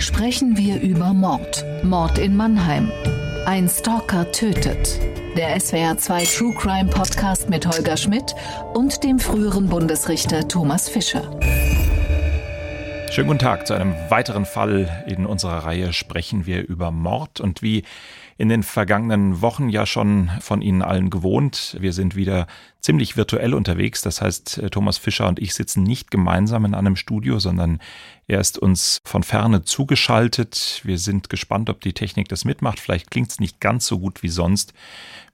sprechen wir über Mord. Mord in Mannheim. Ein Stalker tötet. Der SWR 2 True Crime Podcast mit Holger Schmidt und dem früheren Bundesrichter Thomas Fischer. Schönen guten Tag zu einem weiteren Fall in unserer Reihe sprechen wir über Mord und wie in den vergangenen Wochen ja schon von Ihnen allen gewohnt. Wir sind wieder ziemlich virtuell unterwegs. Das heißt, äh, Thomas Fischer und ich sitzen nicht gemeinsam in einem Studio, sondern er ist uns von ferne zugeschaltet. Wir sind gespannt, ob die Technik das mitmacht. Vielleicht klingt es nicht ganz so gut wie sonst.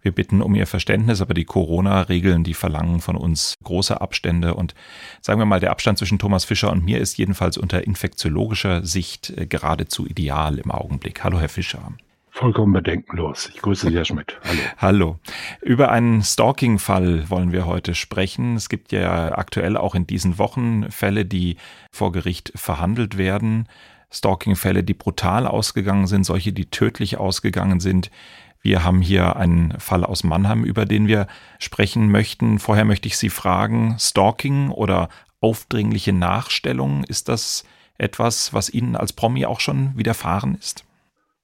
Wir bitten um Ihr Verständnis, aber die Corona-Regeln, die verlangen von uns große Abstände. Und sagen wir mal, der Abstand zwischen Thomas Fischer und mir ist jedenfalls unter infektiologischer Sicht äh, geradezu ideal im Augenblick. Hallo, Herr Fischer. Vollkommen bedenkenlos. Ich grüße Sie, Herr Schmidt. Hallo. Hallo. Über einen Stalking-Fall wollen wir heute sprechen. Es gibt ja aktuell auch in diesen Wochen Fälle, die vor Gericht verhandelt werden. Stalking-Fälle, die brutal ausgegangen sind, solche, die tödlich ausgegangen sind. Wir haben hier einen Fall aus Mannheim, über den wir sprechen möchten. Vorher möchte ich Sie fragen, Stalking oder aufdringliche Nachstellung, ist das etwas, was Ihnen als Promi auch schon widerfahren ist?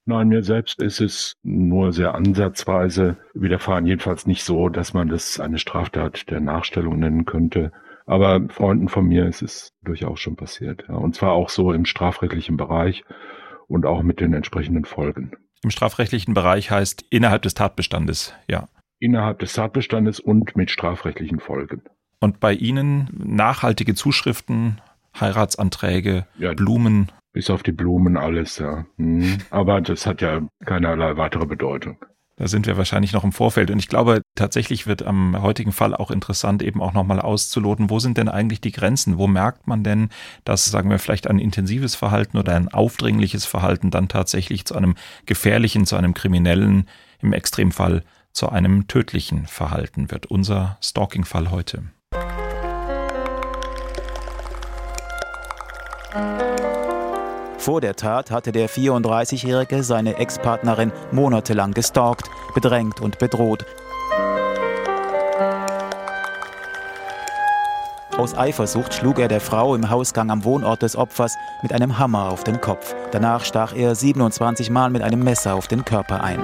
Nein, mir selbst ist es nur sehr ansatzweise widerfahren. Jedenfalls nicht so, dass man das eine Straftat der Nachstellung nennen könnte. Aber Freunden von mir ist es durchaus schon passiert. Ja. Und zwar auch so im strafrechtlichen Bereich und auch mit den entsprechenden Folgen. Im strafrechtlichen Bereich heißt innerhalb des Tatbestandes, ja. Innerhalb des Tatbestandes und mit strafrechtlichen Folgen. Und bei Ihnen nachhaltige Zuschriften, Heiratsanträge, ja, Blumen. Bis auf die Blumen alles, ja. Hm. Aber das hat ja keinerlei weitere Bedeutung. Da sind wir wahrscheinlich noch im Vorfeld. Und ich glaube, tatsächlich wird am heutigen Fall auch interessant, eben auch nochmal auszuloten, wo sind denn eigentlich die Grenzen? Wo merkt man denn, dass, sagen wir, vielleicht ein intensives Verhalten oder ein aufdringliches Verhalten dann tatsächlich zu einem gefährlichen, zu einem kriminellen, im Extremfall zu einem tödlichen Verhalten wird? Unser Stalking-Fall heute. Vor der Tat hatte der 34-Jährige seine Ex-Partnerin monatelang gestalkt, bedrängt und bedroht. Aus Eifersucht schlug er der Frau im Hausgang am Wohnort des Opfers mit einem Hammer auf den Kopf. Danach stach er 27 Mal mit einem Messer auf den Körper ein.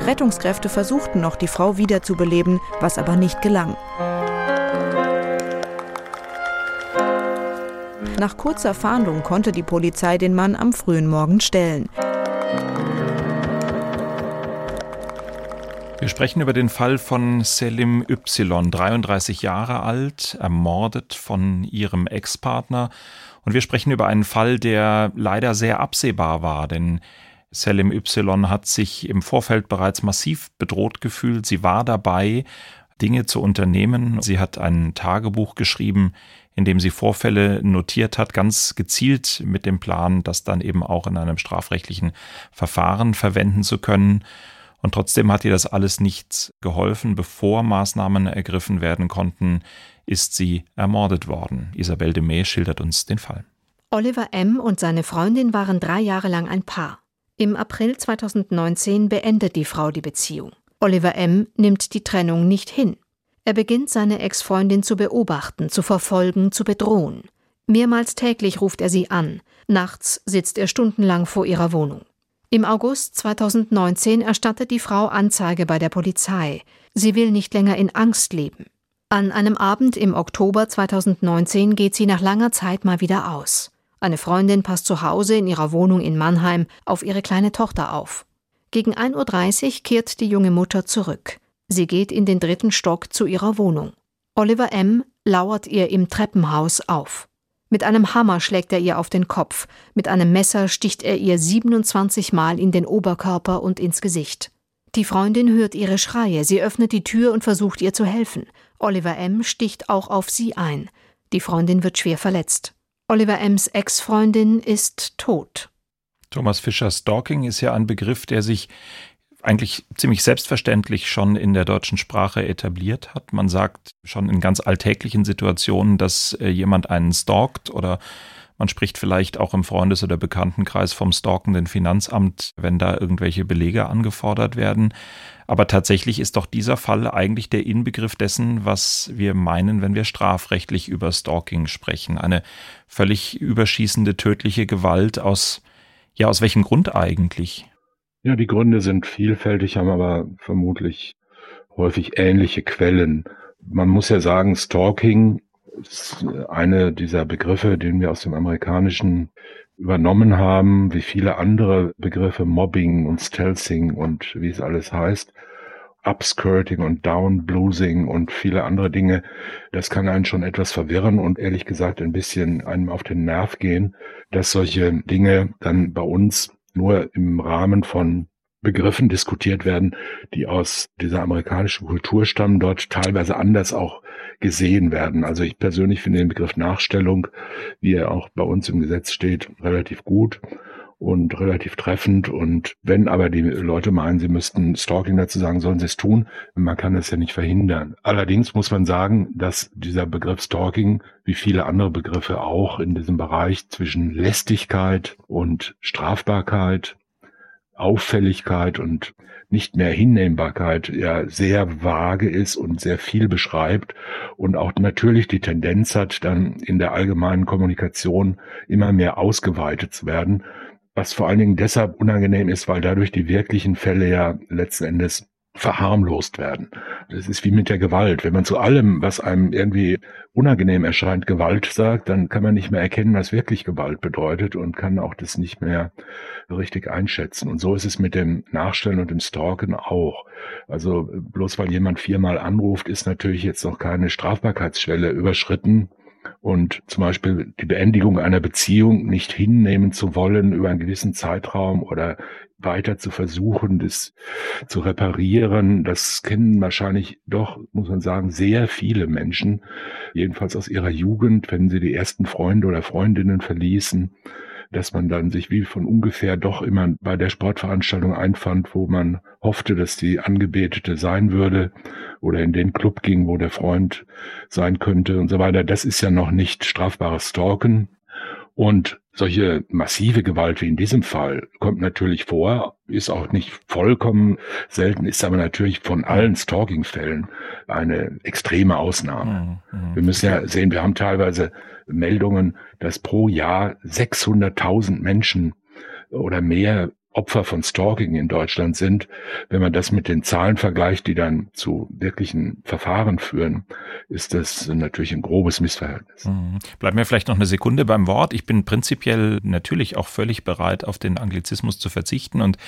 Rettungskräfte versuchten noch, die Frau wiederzubeleben, was aber nicht gelang. Nach kurzer Fahndung konnte die Polizei den Mann am frühen Morgen stellen. Wir sprechen über den Fall von Selim Y, 33 Jahre alt, ermordet von ihrem Ex-Partner. Und wir sprechen über einen Fall, der leider sehr absehbar war, denn Selim Y hat sich im Vorfeld bereits massiv bedroht gefühlt. Sie war dabei, Dinge zu unternehmen. Sie hat ein Tagebuch geschrieben, in dem sie Vorfälle notiert hat, ganz gezielt mit dem Plan, das dann eben auch in einem strafrechtlichen Verfahren verwenden zu können. Und trotzdem hat ihr das alles nichts geholfen. Bevor Maßnahmen ergriffen werden konnten, ist sie ermordet worden. Isabel de May schildert uns den Fall. Oliver M. und seine Freundin waren drei Jahre lang ein Paar. Im April 2019 beendet die Frau die Beziehung. Oliver M. nimmt die Trennung nicht hin. Er beginnt seine Ex-Freundin zu beobachten, zu verfolgen, zu bedrohen. Mehrmals täglich ruft er sie an. Nachts sitzt er stundenlang vor ihrer Wohnung. Im August 2019 erstattet die Frau Anzeige bei der Polizei. Sie will nicht länger in Angst leben. An einem Abend im Oktober 2019 geht sie nach langer Zeit mal wieder aus. Eine Freundin passt zu Hause in ihrer Wohnung in Mannheim auf ihre kleine Tochter auf. Gegen 1.30 Uhr kehrt die junge Mutter zurück. Sie geht in den dritten Stock zu ihrer Wohnung. Oliver M. lauert ihr im Treppenhaus auf. Mit einem Hammer schlägt er ihr auf den Kopf, mit einem Messer sticht er ihr 27 Mal in den Oberkörper und ins Gesicht. Die Freundin hört ihre Schreie, sie öffnet die Tür und versucht ihr zu helfen. Oliver M. sticht auch auf sie ein. Die Freundin wird schwer verletzt. Oliver M.s Ex-Freundin ist tot. Thomas Fischer Stalking ist ja ein Begriff, der sich eigentlich ziemlich selbstverständlich schon in der deutschen Sprache etabliert hat. Man sagt schon in ganz alltäglichen Situationen, dass äh, jemand einen stalkt oder Man spricht vielleicht auch im Freundes- oder Bekanntenkreis vom stalkenden Finanzamt, wenn da irgendwelche Belege angefordert werden. Aber tatsächlich ist doch dieser Fall eigentlich der Inbegriff dessen, was wir meinen, wenn wir strafrechtlich über Stalking sprechen. Eine völlig überschießende tödliche Gewalt aus, ja, aus welchem Grund eigentlich? Ja, die Gründe sind vielfältig, haben aber vermutlich häufig ähnliche Quellen. Man muss ja sagen, Stalking ist eine dieser Begriffe, den wir aus dem Amerikanischen übernommen haben, wie viele andere Begriffe, Mobbing und Stealthing und wie es alles heißt, Upskirting und Downbluesing und viele andere Dinge. Das kann einen schon etwas verwirren und ehrlich gesagt ein bisschen einem auf den Nerv gehen, dass solche Dinge dann bei uns nur im Rahmen von Begriffen diskutiert werden, die aus dieser amerikanischen Kultur stammen, dort teilweise anders auch gesehen werden. Also ich persönlich finde den Begriff Nachstellung, wie er auch bei uns im Gesetz steht, relativ gut und relativ treffend. Und wenn aber die Leute meinen, sie müssten Stalking dazu sagen, sollen sie es tun. Man kann das ja nicht verhindern. Allerdings muss man sagen, dass dieser Begriff Stalking, wie viele andere Begriffe auch in diesem Bereich zwischen Lästigkeit und Strafbarkeit, Auffälligkeit und nicht mehr Hinnehmbarkeit ja sehr vage ist und sehr viel beschreibt und auch natürlich die Tendenz hat, dann in der allgemeinen Kommunikation immer mehr ausgeweitet zu werden, was vor allen Dingen deshalb unangenehm ist, weil dadurch die wirklichen Fälle ja letzten Endes verharmlost werden. Das ist wie mit der Gewalt. Wenn man zu allem, was einem irgendwie unangenehm erscheint, Gewalt sagt, dann kann man nicht mehr erkennen, was wirklich Gewalt bedeutet und kann auch das nicht mehr richtig einschätzen. Und so ist es mit dem Nachstellen und dem Stalken auch. Also bloß weil jemand viermal anruft, ist natürlich jetzt noch keine Strafbarkeitsschwelle überschritten und zum Beispiel die Beendigung einer Beziehung nicht hinnehmen zu wollen über einen gewissen Zeitraum oder weiter zu versuchen, das zu reparieren, das kennen wahrscheinlich doch, muss man sagen, sehr viele Menschen, jedenfalls aus ihrer Jugend, wenn sie die ersten Freunde oder Freundinnen verließen, dass man dann sich wie von ungefähr doch immer bei der Sportveranstaltung einfand, wo man hoffte, dass die Angebetete sein würde oder in den Club ging, wo der Freund sein könnte und so weiter. Das ist ja noch nicht strafbares Stalken. Und solche massive Gewalt wie in diesem Fall kommt natürlich vor, ist auch nicht vollkommen selten, ist aber natürlich von allen Stalking-Fällen eine extreme Ausnahme. Mhm. mhm. Wir müssen ja sehen, wir haben teilweise Meldungen, dass pro Jahr 600.000 Menschen oder mehr Opfer von Stalking in Deutschland sind, wenn man das mit den Zahlen vergleicht, die dann zu wirklichen Verfahren führen, ist das natürlich ein grobes Missverhältnis. Mhm. Bleiben wir vielleicht noch eine Sekunde beim Wort. Ich bin prinzipiell natürlich auch völlig bereit, auf den Anglizismus zu verzichten und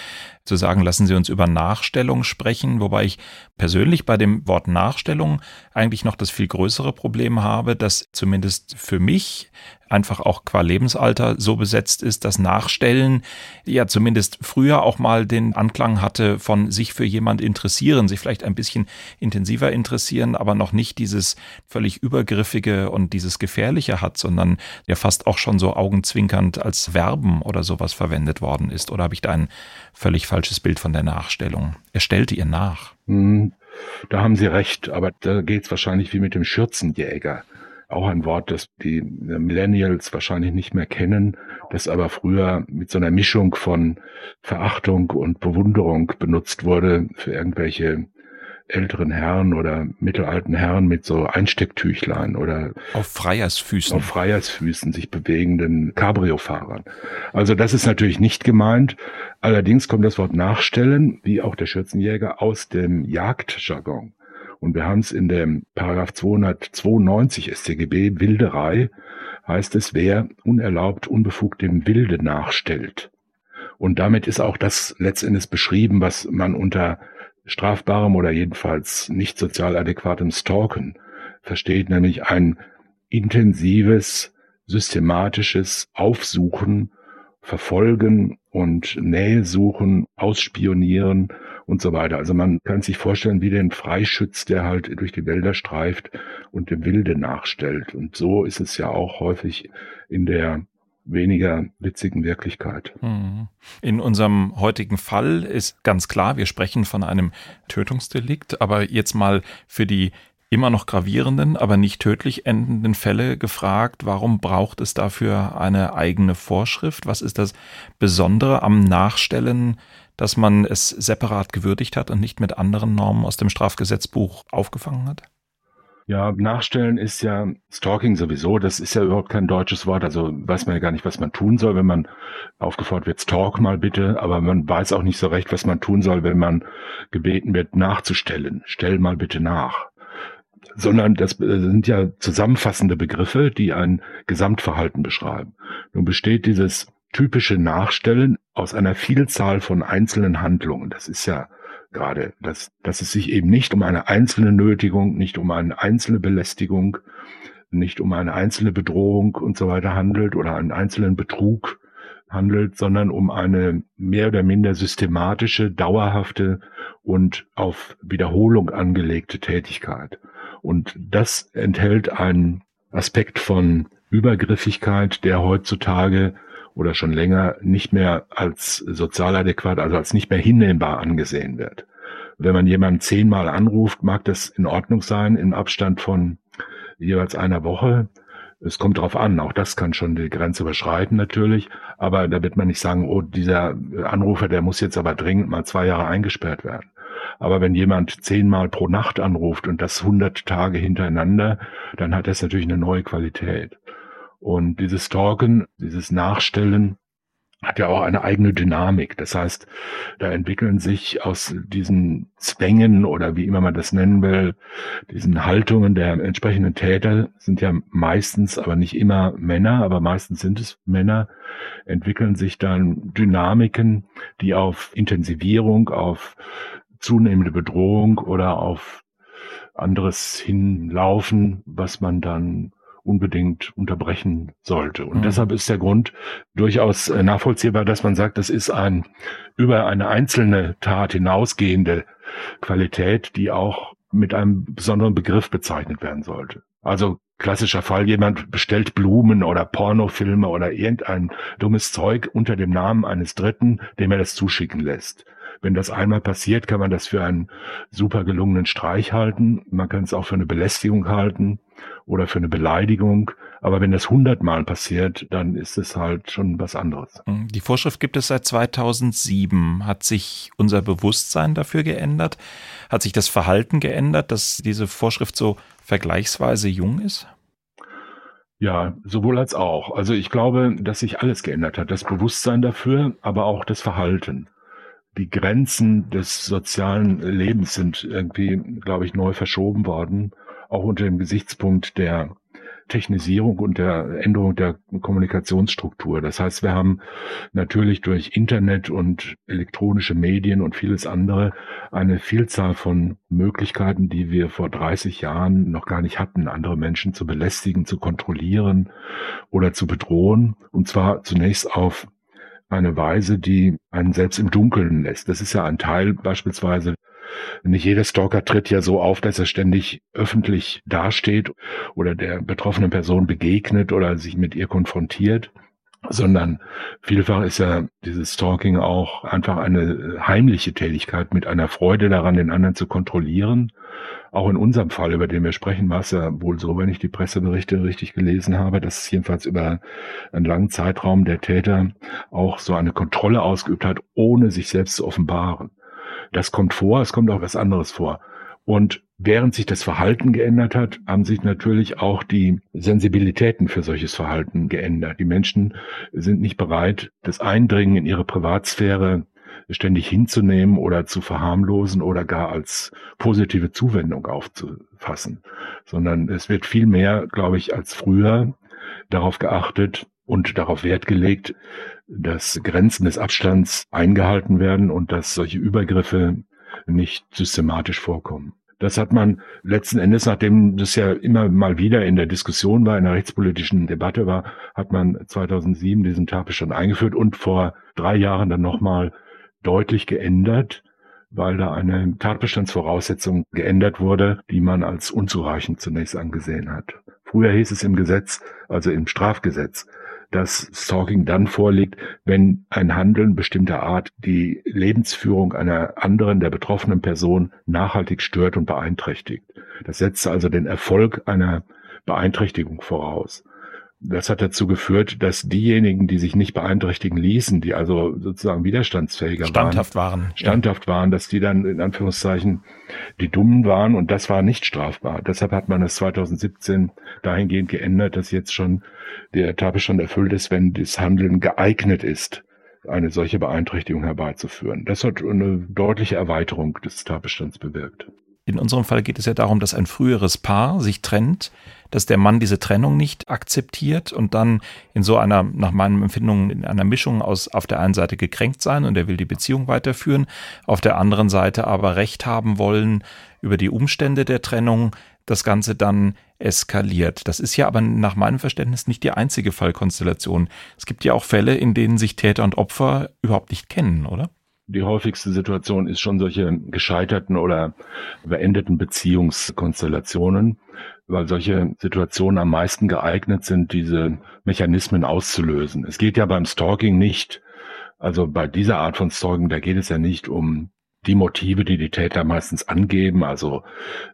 zu sagen, lassen Sie uns über Nachstellung sprechen, wobei ich persönlich bei dem Wort Nachstellung eigentlich noch das viel größere Problem habe, dass zumindest für mich einfach auch qua Lebensalter so besetzt ist, dass Nachstellen ja zumindest früher auch mal den Anklang hatte von sich für jemand interessieren, sich vielleicht ein bisschen intensiver interessieren, aber noch nicht dieses völlig übergriffige und dieses gefährliche hat, sondern ja fast auch schon so augenzwinkernd als Verben oder sowas verwendet worden ist. Oder habe ich da ein völlig falsches Bild von der Nachstellung? Er stellte ihr nach. Hm, da haben Sie recht, aber da geht es wahrscheinlich wie mit dem Schürzenjäger auch ein Wort, das die Millennials wahrscheinlich nicht mehr kennen, das aber früher mit so einer Mischung von Verachtung und Bewunderung benutzt wurde für irgendwelche älteren Herren oder mittelalten Herren mit so Einstecktüchlein oder auf Freiersfüßen. Auf Freiersfüßen sich bewegenden Cabrio-Fahrern. Also das ist natürlich nicht gemeint. Allerdings kommt das Wort Nachstellen, wie auch der Schürzenjäger, aus dem Jagdjargon. Und wir haben es in dem Paragraph 292 StGB Wilderei heißt es, wer unerlaubt, unbefugt dem Wilde nachstellt. Und damit ist auch das letztendlich beschrieben, was man unter strafbarem oder jedenfalls nicht sozial adäquatem Stalken versteht, nämlich ein intensives, systematisches Aufsuchen, Verfolgen und Nähe suchen, ausspionieren und so weiter. Also man kann sich vorstellen, wie den Freischütz, der halt durch die Wälder streift und dem Wilde nachstellt. Und so ist es ja auch häufig in der weniger witzigen Wirklichkeit. Mhm. In unserem heutigen Fall ist ganz klar, wir sprechen von einem Tötungsdelikt, aber jetzt mal für die immer noch gravierenden, aber nicht tödlich endenden Fälle gefragt, warum braucht es dafür eine eigene Vorschrift? Was ist das Besondere am Nachstellen, dass man es separat gewürdigt hat und nicht mit anderen Normen aus dem Strafgesetzbuch aufgefangen hat? Ja, Nachstellen ist ja Stalking sowieso. Das ist ja überhaupt kein deutsches Wort. Also weiß man ja gar nicht, was man tun soll, wenn man aufgefordert wird, stalk mal bitte. Aber man weiß auch nicht so recht, was man tun soll, wenn man gebeten wird, nachzustellen. Stell mal bitte nach sondern das äh, sind ja zusammenfassende Begriffe, die ein Gesamtverhalten beschreiben. Nun besteht dieses typische Nachstellen aus einer Vielzahl von einzelnen Handlungen. Das ist ja gerade, dass, dass es sich eben nicht um eine einzelne Nötigung, nicht um eine einzelne Belästigung, nicht um eine einzelne Bedrohung und so weiter handelt oder einen einzelnen Betrug handelt, sondern um eine mehr oder minder systematische, dauerhafte und auf Wiederholung angelegte Tätigkeit. Und das enthält einen Aspekt von Übergriffigkeit, der heutzutage oder schon länger nicht mehr als sozial adäquat, also als nicht mehr hinnehmbar angesehen wird. Wenn man jemanden zehnmal anruft, mag das in Ordnung sein, im Abstand von jeweils einer Woche. Es kommt darauf an, auch das kann schon die Grenze überschreiten natürlich, aber da wird man nicht sagen, oh, dieser Anrufer, der muss jetzt aber dringend mal zwei Jahre eingesperrt werden. Aber wenn jemand zehnmal pro Nacht anruft und das hundert Tage hintereinander, dann hat das natürlich eine neue Qualität. Und dieses Stalken, dieses Nachstellen, hat ja auch eine eigene Dynamik. Das heißt, da entwickeln sich aus diesen Zwängen oder wie immer man das nennen will, diesen Haltungen der entsprechenden Täter, sind ja meistens, aber nicht immer Männer, aber meistens sind es Männer, entwickeln sich dann Dynamiken, die auf Intensivierung, auf zunehmende Bedrohung oder auf anderes hinlaufen, was man dann unbedingt unterbrechen sollte. Und mhm. deshalb ist der Grund durchaus äh, nachvollziehbar, dass man sagt, das ist ein über eine einzelne Tat hinausgehende Qualität, die auch mit einem besonderen Begriff bezeichnet werden sollte. Also klassischer Fall, jemand bestellt Blumen oder Pornofilme oder irgendein dummes Zeug unter dem Namen eines Dritten, dem er das zuschicken lässt. Wenn das einmal passiert, kann man das für einen super gelungenen Streich halten. Man kann es auch für eine Belästigung halten oder für eine Beleidigung. Aber wenn das hundertmal passiert, dann ist es halt schon was anderes. Hm, die Vorschrift gibt es seit 2007. Hat sich unser Bewusstsein dafür geändert? Hat sich das Verhalten geändert, dass diese Vorschrift so vergleichsweise jung ist? Ja, sowohl als auch. Also ich glaube, dass sich alles geändert hat. Das Bewusstsein dafür, aber auch das Verhalten die Grenzen des sozialen Lebens sind irgendwie, glaube ich, neu verschoben worden, auch unter dem Gesichtspunkt der Technisierung und der Änderung der Kommunikationsstruktur. Das heißt, wir haben natürlich durch Internet und elektronische Medien und vieles andere eine Vielzahl von Möglichkeiten, die wir vor 30 Jahren noch gar nicht hatten, andere Menschen zu belästigen, zu kontrollieren oder zu bedrohen. Und zwar zunächst auf eine Weise, die einen selbst im Dunkeln lässt. Das ist ja ein Teil beispielsweise. Nicht jeder Stalker tritt ja so auf, dass er ständig öffentlich dasteht oder der betroffenen Person begegnet oder sich mit ihr konfrontiert, sondern vielfach ist ja dieses Stalking auch einfach eine heimliche Tätigkeit mit einer Freude daran, den anderen zu kontrollieren auch in unserem Fall, über den wir sprechen, war es ja wohl so, wenn ich die Presseberichte richtig gelesen habe, dass es jedenfalls über einen langen Zeitraum der Täter auch so eine Kontrolle ausgeübt hat, ohne sich selbst zu offenbaren. Das kommt vor, es kommt auch was anderes vor. Und während sich das Verhalten geändert hat, haben sich natürlich auch die Sensibilitäten für solches Verhalten geändert. Die Menschen sind nicht bereit, das Eindringen in ihre Privatsphäre ständig hinzunehmen oder zu verharmlosen oder gar als positive Zuwendung aufzufassen, sondern es wird viel mehr, glaube ich, als früher darauf geachtet und darauf Wert gelegt, dass Grenzen des Abstands eingehalten werden und dass solche Übergriffe nicht systematisch vorkommen. Das hat man letzten Endes, nachdem das ja immer mal wieder in der Diskussion war, in der rechtspolitischen Debatte war, hat man 2007 diesen Tatbestand eingeführt und vor drei Jahren dann nochmal deutlich geändert, weil da eine Tatbestandsvoraussetzung geändert wurde, die man als unzureichend zunächst angesehen hat. Früher hieß es im Gesetz, also im Strafgesetz, dass Stalking dann vorliegt, wenn ein Handeln bestimmter Art die Lebensführung einer anderen, der betroffenen Person nachhaltig stört und beeinträchtigt. Das setzt also den Erfolg einer Beeinträchtigung voraus. Das hat dazu geführt, dass diejenigen, die sich nicht beeinträchtigen ließen, die also sozusagen widerstandsfähiger standhaft waren, waren standhaft ja. waren, dass die dann in Anführungszeichen die Dummen waren und das war nicht strafbar. Deshalb hat man es 2017 dahingehend geändert, dass jetzt schon der Tatbestand erfüllt ist, wenn das Handeln geeignet ist, eine solche Beeinträchtigung herbeizuführen. Das hat eine deutliche Erweiterung des Tatbestands bewirkt. In unserem Fall geht es ja darum, dass ein früheres Paar sich trennt, dass der Mann diese Trennung nicht akzeptiert und dann in so einer, nach meinem Empfinden, in einer Mischung aus auf der einen Seite gekränkt sein und er will die Beziehung weiterführen, auf der anderen Seite aber Recht haben wollen über die Umstände der Trennung, das Ganze dann eskaliert. Das ist ja aber nach meinem Verständnis nicht die einzige Fallkonstellation. Es gibt ja auch Fälle, in denen sich Täter und Opfer überhaupt nicht kennen, oder? Die häufigste Situation ist schon solche gescheiterten oder beendeten Beziehungskonstellationen, weil solche Situationen am meisten geeignet sind, diese Mechanismen auszulösen. Es geht ja beim Stalking nicht, also bei dieser Art von Stalking, da geht es ja nicht um die Motive, die die Täter meistens angeben, also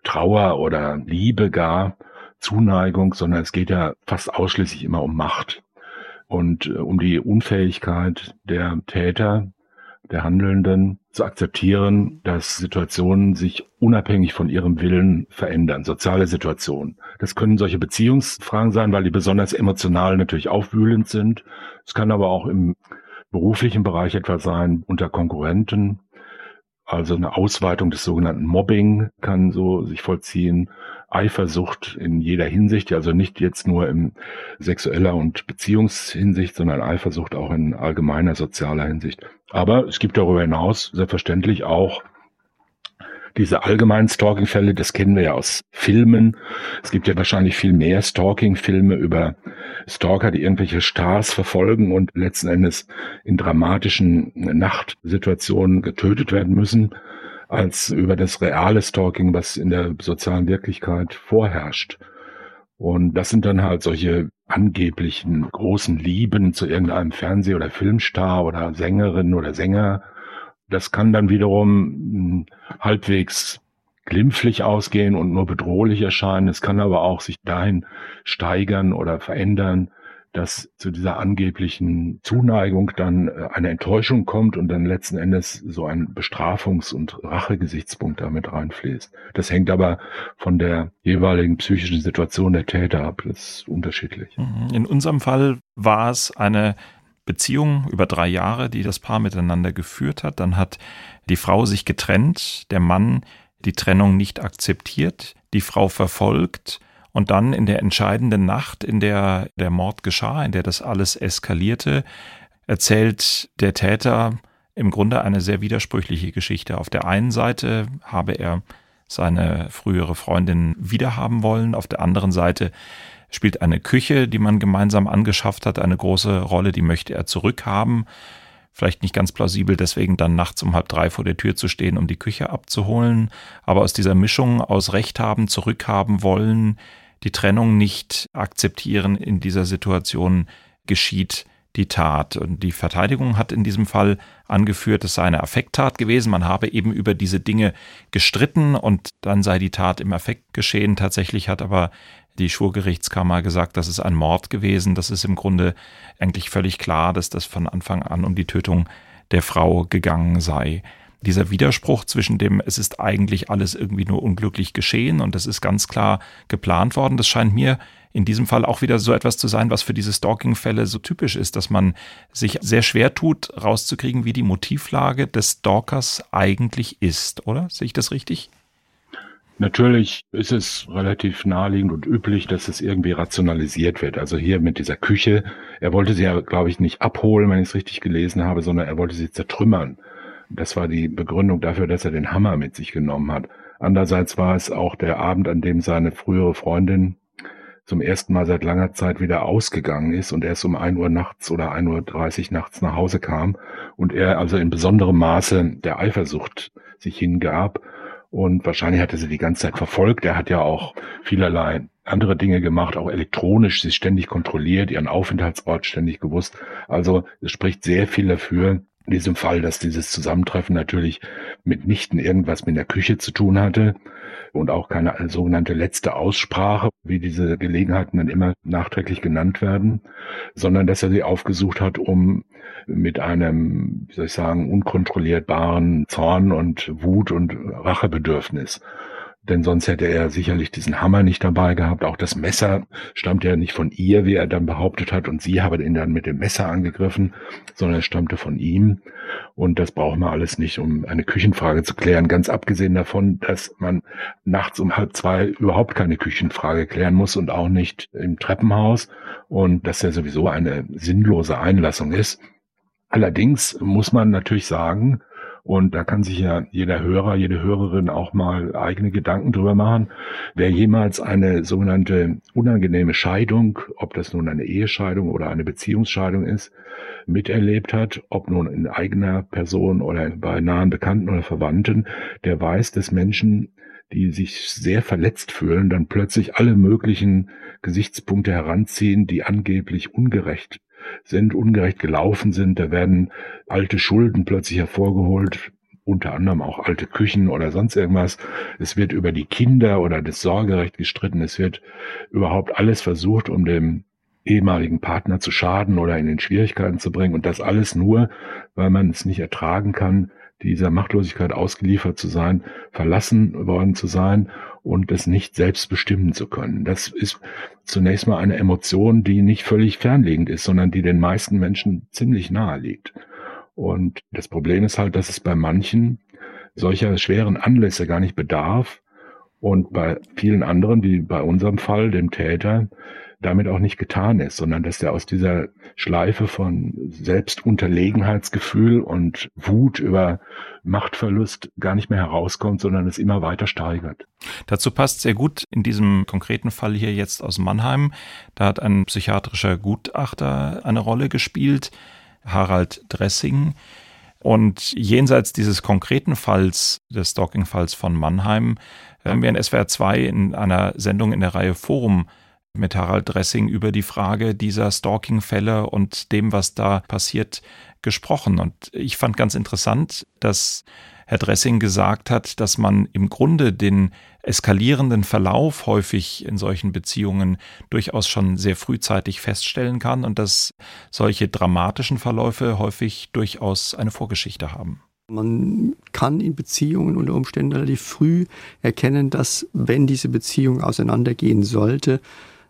Trauer oder Liebe gar, Zuneigung, sondern es geht ja fast ausschließlich immer um Macht und äh, um die Unfähigkeit der Täter, der Handelnden zu akzeptieren, dass Situationen sich unabhängig von ihrem Willen verändern, soziale Situationen. Das können solche Beziehungsfragen sein, weil die besonders emotional natürlich aufwühlend sind. Es kann aber auch im beruflichen Bereich etwa sein, unter Konkurrenten. Also eine Ausweitung des sogenannten Mobbing kann so sich vollziehen Eifersucht in jeder Hinsicht, also nicht jetzt nur in sexueller und Beziehungshinsicht, sondern Eifersucht auch in allgemeiner sozialer Hinsicht. Aber es gibt darüber hinaus selbstverständlich auch diese allgemeinen Stalking-Fälle, das kennen wir ja aus Filmen. Es gibt ja wahrscheinlich viel mehr Stalking-Filme über Stalker, die irgendwelche Stars verfolgen und letzten Endes in dramatischen Nachtsituationen getötet werden müssen als über das reale Stalking, was in der sozialen Wirklichkeit vorherrscht. Und das sind dann halt solche angeblichen großen Lieben zu irgendeinem Fernseh- oder Filmstar oder Sängerin oder Sänger. Das kann dann wiederum hm, halbwegs glimpflich ausgehen und nur bedrohlich erscheinen. Es kann aber auch sich dahin steigern oder verändern, dass zu dieser angeblichen Zuneigung dann äh, eine Enttäuschung kommt und dann letzten Endes so ein Bestrafungs- und Rachegesichtspunkt damit reinfließt. Das hängt aber von der jeweiligen psychischen Situation der Täter ab. Das ist unterschiedlich. Mhm. In unserem Fall war es eine Beziehung über drei Jahre, die das Paar miteinander geführt hat. Dann hat die Frau sich getrennt, der Mann die Trennung nicht akzeptiert, die Frau verfolgt und dann in der entscheidenden Nacht, in der der Mord geschah, in der das alles eskalierte, erzählt der Täter im Grunde eine sehr widersprüchliche Geschichte. Auf der einen Seite habe er seine frühere Freundin wiederhaben wollen, auf der anderen Seite spielt eine Küche, die man gemeinsam angeschafft hat, eine große Rolle, die möchte er zurückhaben. Vielleicht nicht ganz plausibel, deswegen dann nachts um halb drei vor der Tür zu stehen, um die Küche abzuholen. Aber aus dieser Mischung aus Recht haben, zurückhaben wollen, die Trennung nicht akzeptieren in dieser Situation, geschieht die Tat. Und die Verteidigung hat in diesem Fall angeführt, es sei eine Affekttat gewesen. Man habe eben über diese Dinge gestritten und dann sei die Tat im Affekt geschehen. Tatsächlich hat aber die Schwurgerichtskammer gesagt, das ist ein Mord gewesen. Das ist im Grunde eigentlich völlig klar, dass das von Anfang an um die Tötung der Frau gegangen sei dieser Widerspruch zwischen dem, es ist eigentlich alles irgendwie nur unglücklich geschehen und das ist ganz klar geplant worden, das scheint mir in diesem Fall auch wieder so etwas zu sein, was für diese Stalking-Fälle so typisch ist, dass man sich sehr schwer tut, rauszukriegen, wie die Motivlage des Stalkers eigentlich ist, oder? Sehe ich das richtig? Natürlich ist es relativ naheliegend und üblich, dass es irgendwie rationalisiert wird. Also hier mit dieser Küche, er wollte sie ja, glaube ich, nicht abholen, wenn ich es richtig gelesen habe, sondern er wollte sie zertrümmern. Das war die Begründung dafür, dass er den Hammer mit sich genommen hat. Andererseits war es auch der Abend, an dem seine frühere Freundin zum ersten Mal seit langer Zeit wieder ausgegangen ist und erst um ein Uhr nachts oder ein Uhr dreißig nachts nach Hause kam und er also in besonderem Maße der Eifersucht sich hingab Und wahrscheinlich hat er sie die ganze Zeit verfolgt. Er hat ja auch vielerlei andere Dinge gemacht, auch elektronisch, sie ständig kontrolliert, ihren Aufenthaltsort ständig gewusst. Also es spricht sehr viel dafür, in diesem Fall, dass dieses Zusammentreffen natürlich mitnichten irgendwas mit der Küche zu tun hatte und auch keine sogenannte letzte Aussprache, wie diese Gelegenheiten dann immer nachträglich genannt werden, sondern dass er sie aufgesucht hat, um mit einem, wie soll ich sagen, unkontrollierbaren Zorn und Wut und Rachebedürfnis denn sonst hätte er sicherlich diesen Hammer nicht dabei gehabt. Auch das Messer stammte ja nicht von ihr, wie er dann behauptet hat, und sie habe ihn dann mit dem Messer angegriffen, sondern es stammte von ihm. Und das braucht man alles nicht, um eine Küchenfrage zu klären. Ganz abgesehen davon, dass man nachts um halb zwei überhaupt keine Küchenfrage klären muss und auch nicht im Treppenhaus und dass ja sowieso eine sinnlose Einlassung ist. Allerdings muss man natürlich sagen, und da kann sich ja jeder Hörer, jede Hörerin auch mal eigene Gedanken drüber machen. Wer jemals eine sogenannte unangenehme Scheidung, ob das nun eine Ehescheidung oder eine Beziehungsscheidung ist, miterlebt hat, ob nun in eigener Person oder bei nahen Bekannten oder Verwandten, der weiß, dass Menschen die sich sehr verletzt fühlen, dann plötzlich alle möglichen Gesichtspunkte heranziehen, die angeblich ungerecht sind, ungerecht gelaufen sind. Da werden alte Schulden plötzlich hervorgeholt, unter anderem auch alte Küchen oder sonst irgendwas. Es wird über die Kinder oder das Sorgerecht gestritten. Es wird überhaupt alles versucht, um dem ehemaligen Partner zu schaden oder in den Schwierigkeiten zu bringen. Und das alles nur, weil man es nicht ertragen kann, dieser Machtlosigkeit ausgeliefert zu sein, verlassen worden zu sein und es nicht selbst bestimmen zu können. Das ist zunächst mal eine Emotion, die nicht völlig fernliegend ist, sondern die den meisten Menschen ziemlich nahe liegt. Und das Problem ist halt, dass es bei manchen solcher schweren Anlässe gar nicht bedarf und bei vielen anderen, wie bei unserem Fall, dem Täter, damit auch nicht getan ist, sondern dass er aus dieser Schleife von Selbstunterlegenheitsgefühl und Wut über Machtverlust gar nicht mehr herauskommt, sondern es immer weiter steigert. Dazu passt sehr gut in diesem konkreten Fall hier jetzt aus Mannheim. Da hat ein psychiatrischer Gutachter eine Rolle gespielt, Harald Dressing. Und jenseits dieses konkreten Falls, des Stalking-Falls von Mannheim, haben wir in SWR 2 in einer Sendung in der Reihe Forum mit Harald Dressing über die Frage dieser Stalking-Fälle und dem, was da passiert, gesprochen. Und ich fand ganz interessant, dass Herr Dressing gesagt hat, dass man im Grunde den eskalierenden Verlauf häufig in solchen Beziehungen durchaus schon sehr frühzeitig feststellen kann und dass solche dramatischen Verläufe häufig durchaus eine Vorgeschichte haben. Man kann in Beziehungen unter Umständen relativ früh erkennen, dass wenn diese Beziehung auseinandergehen sollte,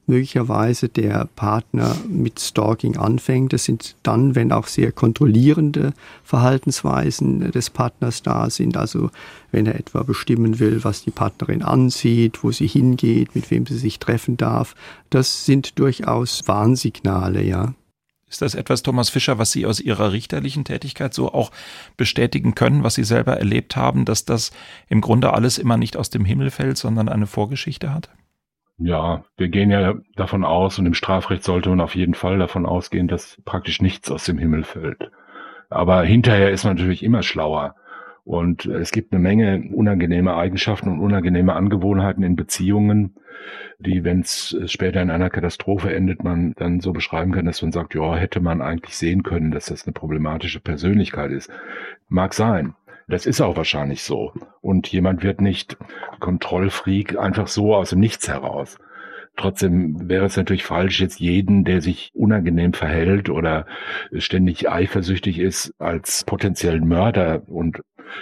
möglicherweise der Partner mit Stalking anfängt. Das sind dann, wenn auch sehr kontrollierende Verhaltensweisen des Partners da sind. Also wenn er etwa bestimmen will, was die Partnerin ansieht, wo sie hingeht, mit wem sie sich treffen darf. Das sind durchaus Warnsignale, ja. Ist das etwas, Thomas Fischer, was Sie aus Ihrer richterlichen Tätigkeit so auch bestätigen können, was Sie selber erlebt haben, dass das im Grunde alles immer nicht aus dem Himmel fällt, sondern eine Vorgeschichte hat? Ja, wir gehen ja davon aus, und im Strafrecht sollte man auf jeden Fall davon ausgehen, dass praktisch nichts aus dem Himmel fällt. Aber hinterher ist man natürlich immer schlauer. Und es gibt eine Menge unangenehme Eigenschaften und unangenehme Angewohnheiten in Beziehungen, die, wenn es später in einer Katastrophe endet, man dann so beschreiben kann, dass man sagt, ja, hätte man eigentlich sehen können, dass das eine problematische Persönlichkeit ist. Mag sein. Das ist auch wahrscheinlich so. Und jemand wird nicht Kontrollfreak einfach so aus dem Nichts heraus. Trotzdem wäre es natürlich falsch, jetzt jeden, der sich unangenehm verhält oder ständig eifersüchtig ist, als potenziellen Mörder und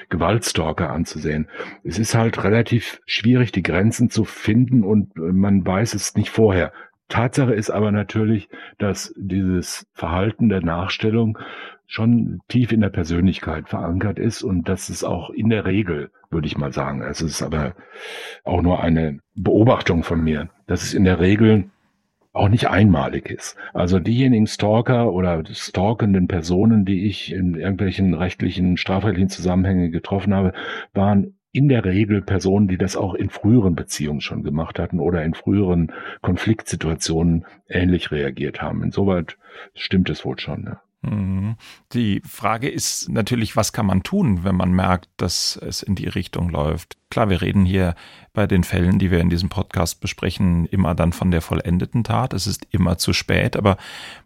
Gewaltstalker anzusehen. Es ist halt relativ schwierig, die Grenzen zu finden und man weiß es nicht vorher. Tatsache ist aber natürlich, dass dieses Verhalten der Nachstellung schon tief in der Persönlichkeit verankert ist und dass es auch in der Regel, würde ich mal sagen, es ist aber auch nur eine Beobachtung von mir, dass es in der Regel auch nicht einmalig ist. Also diejenigen Stalker oder stalkenden Personen, die ich in irgendwelchen rechtlichen, strafrechtlichen Zusammenhängen getroffen habe, waren in der Regel Personen, die das auch in früheren Beziehungen schon gemacht hatten oder in früheren Konfliktsituationen ähnlich reagiert haben. Insoweit stimmt es wohl schon. Ja. Mhm. Die Frage ist natürlich, was kann man tun, wenn man merkt, dass es in die Richtung läuft? Klar, wir reden hier bei den Fällen, die wir in diesem Podcast besprechen, immer dann von der vollendeten Tat. Es ist immer zu spät, aber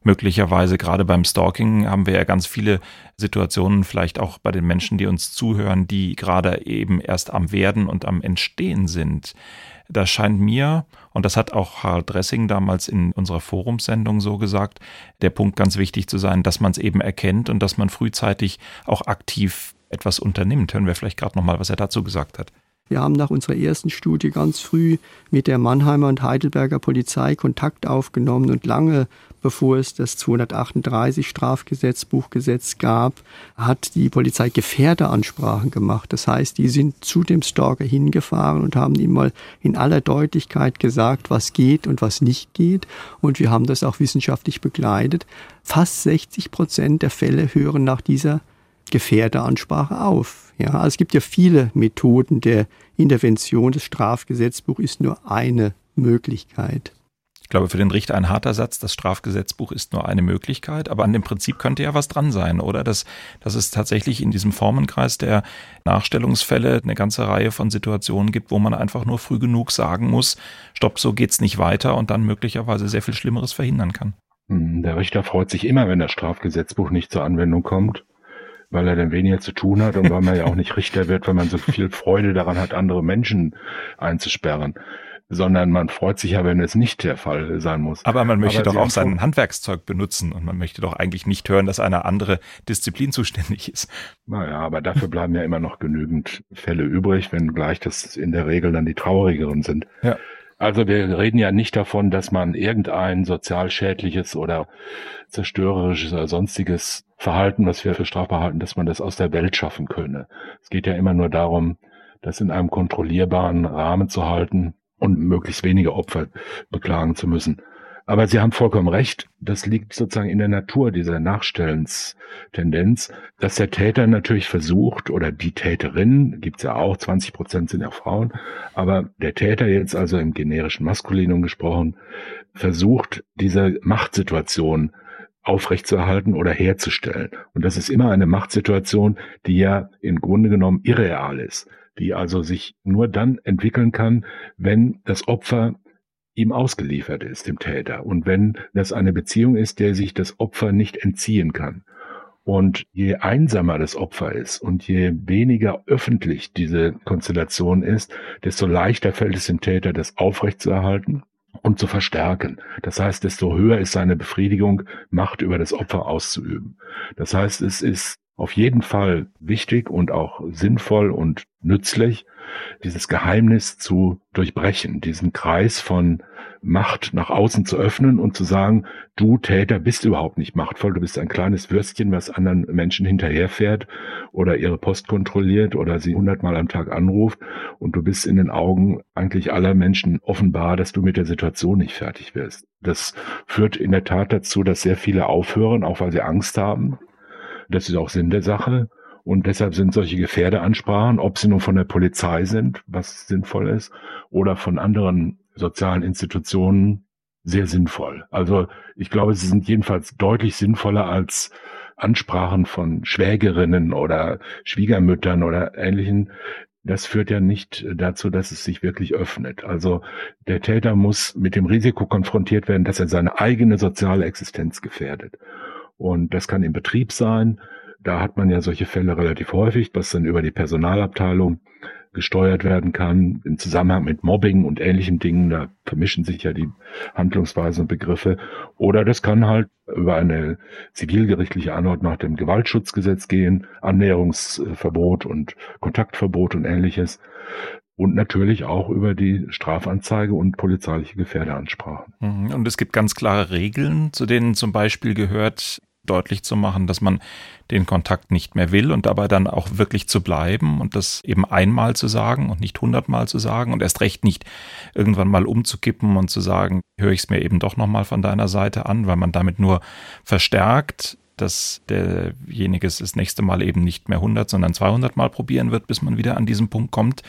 möglicherweise gerade beim Stalking haben wir ja ganz viele Situationen, vielleicht auch bei den Menschen, die uns zuhören, die gerade eben erst am Werden und am Entstehen sind. Da scheint mir, und das hat auch Harald Dressing damals in unserer Forumsendung so gesagt, der Punkt ganz wichtig zu sein, dass man es eben erkennt und dass man frühzeitig auch aktiv etwas unternimmt. Hören wir vielleicht gerade nochmal, was er dazu gesagt hat. Wir haben nach unserer ersten Studie ganz früh mit der Mannheimer und Heidelberger Polizei Kontakt aufgenommen und lange bevor es das 238 Strafgesetzbuchgesetz gab, hat die Polizei Gefährderansprachen gemacht. Das heißt, die sind zu dem Stalker hingefahren und haben ihm mal in aller Deutlichkeit gesagt, was geht und was nicht geht. Und wir haben das auch wissenschaftlich begleitet. Fast 60 Prozent der Fälle hören nach dieser Gefährderansprache auf. Ja, also es gibt ja viele Methoden der Intervention. Das Strafgesetzbuch ist nur eine Möglichkeit. Ich glaube, für den Richter ein harter Satz, das Strafgesetzbuch ist nur eine Möglichkeit, aber an dem Prinzip könnte ja was dran sein, oder? Dass, dass es tatsächlich in diesem Formenkreis der Nachstellungsfälle eine ganze Reihe von Situationen gibt, wo man einfach nur früh genug sagen muss, stopp, so geht's nicht weiter und dann möglicherweise sehr viel Schlimmeres verhindern kann. Hm, der Richter freut sich immer, wenn das Strafgesetzbuch nicht zur Anwendung kommt weil er dann weniger zu tun hat und weil man ja auch nicht Richter wird, weil man so viel Freude daran hat, andere Menschen einzusperren sondern man freut sich ja, wenn es nicht der Fall sein muss. Aber man möchte Aber doch auch sein Handwerkszeug benutzen und man möchte doch eigentlich nicht hören, dass eine andere Disziplin zuständig ist. Naja, aber dafür bleiben ja immer noch genügend Fälle übrig, wenngleich das in der Regel dann die traurigeren sind. Ja. Also wir reden ja nicht davon, dass man irgendein sozial schädliches oder zerstörerisches oder sonstiges Verhalten, was wir für strafbar halten, dass man das aus der Welt schaffen könne. Es geht ja immer nur darum, das in einem kontrollierbaren Rahmen zu halten und möglichst wenige Opfer beklagen zu müssen. Aber Sie haben vollkommen recht. Das liegt sozusagen in der Natur dieser Nachstellenstendenz, dass der Täter natürlich versucht oder die Täterin, gibt's ja auch, 20 Prozent sind ja Frauen, aber der Täter jetzt also im generischen Maskulinum gesprochen, versucht diese Machtsituation aufrechtzuerhalten oder herzustellen. Und das ist immer eine Machtsituation, die ja im Grunde genommen irreal ist, die also sich nur dann entwickeln kann, wenn das Opfer ihm ausgeliefert ist, dem Täter. Und wenn das eine Beziehung ist, der sich das Opfer nicht entziehen kann. Und je einsamer das Opfer ist und je weniger öffentlich diese Konstellation ist, desto leichter fällt es dem Täter, das aufrechtzuerhalten und zu verstärken. Das heißt, desto höher ist seine Befriedigung, Macht über das Opfer auszuüben. Das heißt, es ist auf jeden Fall wichtig und auch sinnvoll und nützlich, dieses Geheimnis zu durchbrechen, diesen Kreis von Macht nach außen zu öffnen und zu sagen, du Täter bist überhaupt nicht machtvoll, du bist ein kleines Würstchen, was anderen Menschen hinterherfährt oder ihre Post kontrolliert oder sie hundertmal am Tag anruft und du bist in den Augen eigentlich aller Menschen offenbar, dass du mit der Situation nicht fertig wirst. Das führt in der Tat dazu, dass sehr viele aufhören, auch weil sie Angst haben. Das ist auch Sinn der Sache. Und deshalb sind solche Gefährdeansprachen, ob sie nun von der Polizei sind, was sinnvoll ist, oder von anderen sozialen Institutionen, sehr sinnvoll. Also ich glaube, sie sind jedenfalls deutlich sinnvoller als Ansprachen von Schwägerinnen oder Schwiegermüttern oder ähnlichen. Das führt ja nicht dazu, dass es sich wirklich öffnet. Also der Täter muss mit dem Risiko konfrontiert werden, dass er seine eigene soziale Existenz gefährdet. Und das kann im Betrieb sein, da hat man ja solche Fälle relativ häufig, was dann über die Personalabteilung gesteuert werden kann, im Zusammenhang mit Mobbing und ähnlichen Dingen, da vermischen sich ja die Handlungsweisen und Begriffe. Oder das kann halt über eine zivilgerichtliche Anordnung nach dem Gewaltschutzgesetz gehen, Annäherungsverbot und Kontaktverbot und ähnliches. Und natürlich auch über die Strafanzeige und polizeiliche Gefährdeansprachen. Mhm. Und es gibt ganz klare Regeln, zu denen zum Beispiel gehört, deutlich zu machen, dass man den Kontakt nicht mehr will und dabei dann auch wirklich zu bleiben und das eben einmal zu sagen und nicht hundertmal zu sagen und erst recht nicht irgendwann mal umzukippen und zu sagen, höre ich es mir eben doch nochmal von deiner Seite an, weil man damit nur verstärkt, dass derjenige es das nächste Mal eben nicht mehr 100, sondern 200 Mal probieren wird, bis man wieder an diesen Punkt kommt.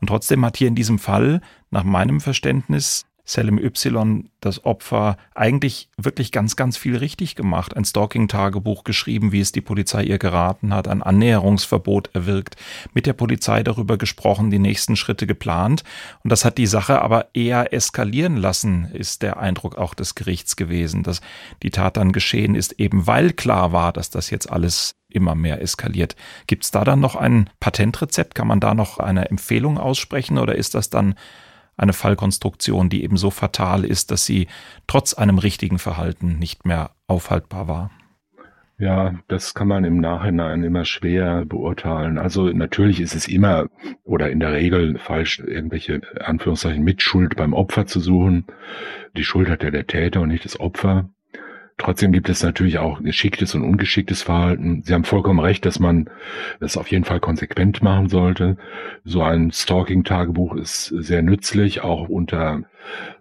Und trotzdem hat hier in diesem Fall nach meinem Verständnis Selim Y, das Opfer, eigentlich wirklich ganz, ganz viel richtig gemacht. Ein Stalking-Tagebuch geschrieben, wie es die Polizei ihr geraten hat, ein Annäherungsverbot erwirkt, mit der Polizei darüber gesprochen, die nächsten Schritte geplant. Und das hat die Sache aber eher eskalieren lassen, ist der Eindruck auch des Gerichts gewesen, dass die Tat dann geschehen ist, eben weil klar war, dass das jetzt alles immer mehr eskaliert. Gibt es da dann noch ein Patentrezept? Kann man da noch eine Empfehlung aussprechen oder ist das dann eine Fallkonstruktion, die eben so fatal ist, dass sie trotz einem richtigen Verhalten nicht mehr aufhaltbar war. Ja, das kann man im Nachhinein immer schwer beurteilen. Also natürlich ist es immer oder in der Regel falsch, irgendwelche Anführungszeichen Mitschuld beim Opfer zu suchen. Die Schuld hat ja der Täter und nicht das Opfer. Trotzdem gibt es natürlich auch geschicktes und ungeschicktes Verhalten. Sie haben vollkommen recht, dass man das auf jeden Fall konsequent machen sollte. So ein Stalking-Tagebuch ist sehr nützlich, auch unter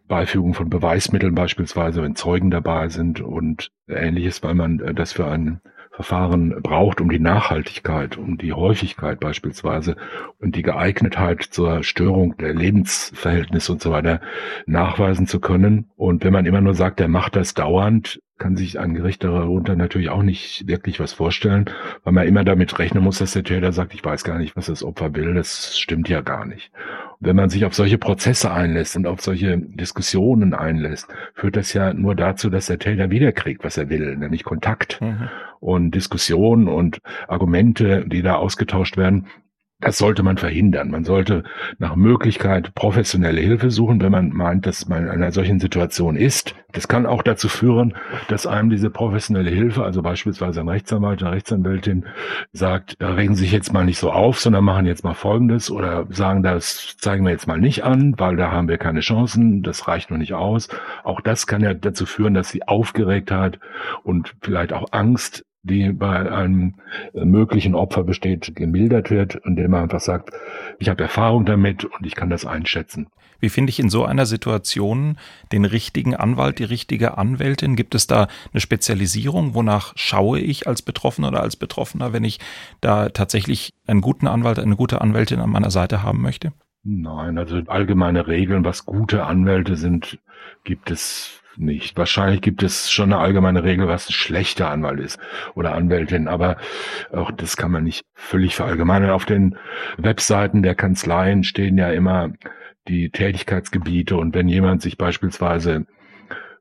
Beifügung von Beweismitteln beispielsweise, wenn Zeugen dabei sind und ähnliches, weil man das für ein Verfahren braucht, um die Nachhaltigkeit, um die Häufigkeit beispielsweise und die Geeignetheit zur Störung der Lebensverhältnisse und so weiter nachweisen zu können. Und wenn man immer nur sagt, der macht das dauernd, kann sich ein Gericht darunter natürlich auch nicht wirklich was vorstellen, weil man immer damit rechnen muss, dass der Täter sagt, ich weiß gar nicht, was das Opfer will, das stimmt ja gar nicht. Und wenn man sich auf solche Prozesse einlässt und auf solche Diskussionen einlässt, führt das ja nur dazu, dass der Täter wiederkriegt, was er will, nämlich Kontakt mhm. und Diskussionen und Argumente, die da ausgetauscht werden, das sollte man verhindern. Man sollte nach Möglichkeit professionelle Hilfe suchen, wenn man meint, dass man in einer solchen Situation ist. Das kann auch dazu führen, dass einem diese professionelle Hilfe, also beispielsweise ein Rechtsanwalt, eine Rechtsanwältin, sagt, regen Sie sich jetzt mal nicht so auf, sondern machen jetzt mal Folgendes oder sagen, das zeigen wir jetzt mal nicht an, weil da haben wir keine Chancen, das reicht noch nicht aus. Auch das kann ja dazu führen, dass die Aufgeregtheit und vielleicht auch Angst die bei einem äh, möglichen Opfer besteht, gemildert wird, indem man einfach sagt, ich habe Erfahrung damit und ich kann das einschätzen. Wie finde ich in so einer Situation den richtigen Anwalt, die richtige Anwältin? Gibt es da eine Spezialisierung? Wonach schaue ich als Betroffener oder als Betroffener, wenn ich da tatsächlich einen guten Anwalt, eine gute Anwältin an meiner Seite haben möchte? Nein, also allgemeine Regeln, was gute Anwälte sind, gibt es nicht. Wahrscheinlich gibt es schon eine allgemeine Regel, was ein schlechter Anwalt ist oder Anwältin, aber auch das kann man nicht völlig verallgemeinern. Auf den Webseiten der Kanzleien stehen ja immer die Tätigkeitsgebiete und wenn jemand sich beispielsweise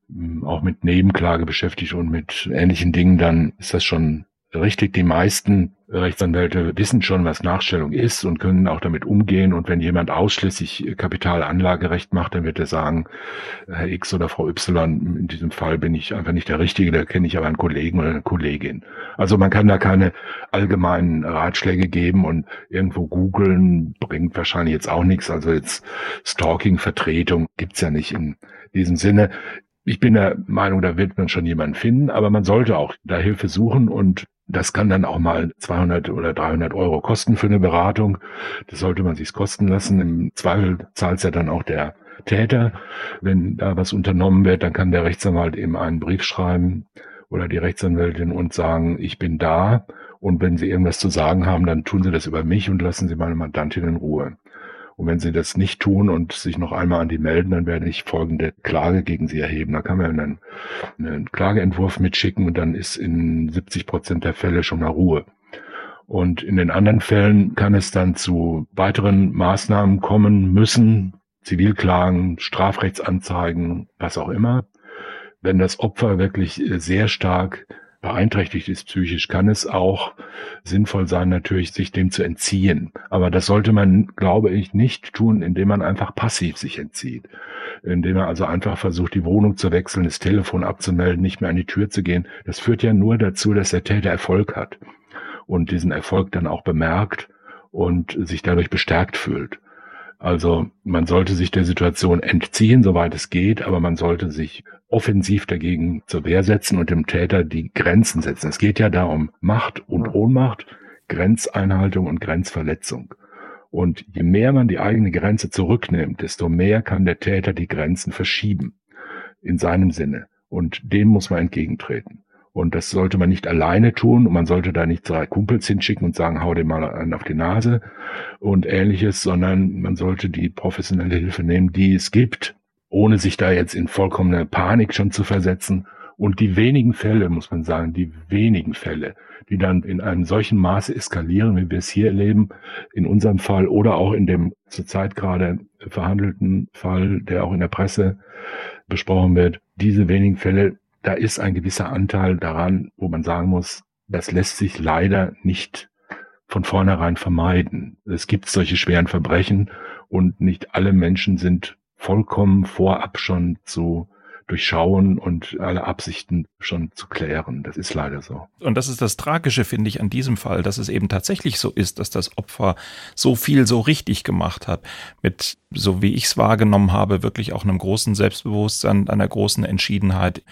hm, auch mit Nebenklage beschäftigt und mit ähnlichen Dingen, dann ist das schon richtig. Die meisten Rechtsanwälte wissen schon, was Nachstellung ist und können auch damit umgehen. Und wenn jemand ausschließlich Kapitalanlagerecht macht, dann wird er sagen, Herr X oder Frau Y, in diesem Fall bin ich einfach nicht der Richtige, da kenne ich aber einen Kollegen oder eine Kollegin. Also man kann da keine allgemeinen Ratschläge geben und irgendwo googeln bringt wahrscheinlich jetzt auch nichts. Also jetzt Stalking-Vertretung gibt's ja nicht in diesem Sinne. Ich bin der Meinung, da wird man schon jemanden finden, aber man sollte auch da Hilfe suchen und das kann dann auch mal 200 oder 300 Euro kosten für eine Beratung. Das sollte man sich kosten lassen. Im Zweifel zahlt ja dann auch der Täter. Wenn da was unternommen wird, dann kann der Rechtsanwalt eben einen Brief schreiben oder die Rechtsanwältin und sagen, ich bin da. Und wenn Sie irgendwas zu sagen haben, dann tun Sie das über mich und lassen Sie meine Mandantin in Ruhe. Und wenn sie das nicht tun und sich noch einmal an die melden, dann werde ich folgende Klage gegen sie erheben. Da kann man einen, einen Klageentwurf mitschicken und dann ist in 70 Prozent der Fälle schon mal Ruhe. Und in den anderen Fällen kann es dann zu weiteren Maßnahmen kommen müssen, Zivilklagen, Strafrechtsanzeigen, was auch immer. Wenn das Opfer wirklich sehr stark beeinträchtigt ist psychisch, kann es auch sinnvoll sein, natürlich sich dem zu entziehen. Aber das sollte man, glaube ich, nicht tun, indem man einfach passiv sich entzieht. Indem man also einfach versucht, die Wohnung zu wechseln, das Telefon abzumelden, nicht mehr an die Tür zu gehen. Das führt ja nur dazu, dass der Täter Erfolg hat und diesen Erfolg dann auch bemerkt und sich dadurch bestärkt fühlt. Also man sollte sich der Situation entziehen, soweit es geht, aber man sollte sich offensiv dagegen zur Wehr setzen und dem Täter die Grenzen setzen. Es geht ja da um Macht und Ohnmacht, Grenzeinhaltung und Grenzverletzung. Und je mehr man die eigene Grenze zurücknimmt, desto mehr kann der Täter die Grenzen verschieben in seinem Sinne. Und dem muss man entgegentreten. Und das sollte man nicht alleine tun und man sollte da nicht drei Kumpels hinschicken und sagen, hau dir mal einen auf die Nase und ähnliches, sondern man sollte die professionelle Hilfe nehmen, die es gibt ohne sich da jetzt in vollkommene Panik schon zu versetzen. Und die wenigen Fälle, muss man sagen, die wenigen Fälle, die dann in einem solchen Maße eskalieren, wie wir es hier erleben, in unserem Fall oder auch in dem zurzeit gerade verhandelten Fall, der auch in der Presse besprochen wird, diese wenigen Fälle, da ist ein gewisser Anteil daran, wo man sagen muss, das lässt sich leider nicht von vornherein vermeiden. Es gibt solche schweren Verbrechen und nicht alle Menschen sind vollkommen vorab schon zu durchschauen und alle Absichten schon zu klären. Das ist leider so. Und das ist das Tragische, finde ich, an diesem Fall, dass es eben tatsächlich so ist, dass das Opfer so viel so richtig gemacht hat. Mit, so wie ich es wahrgenommen habe, wirklich auch einem großen Selbstbewusstsein, einer großen Entschiedenheit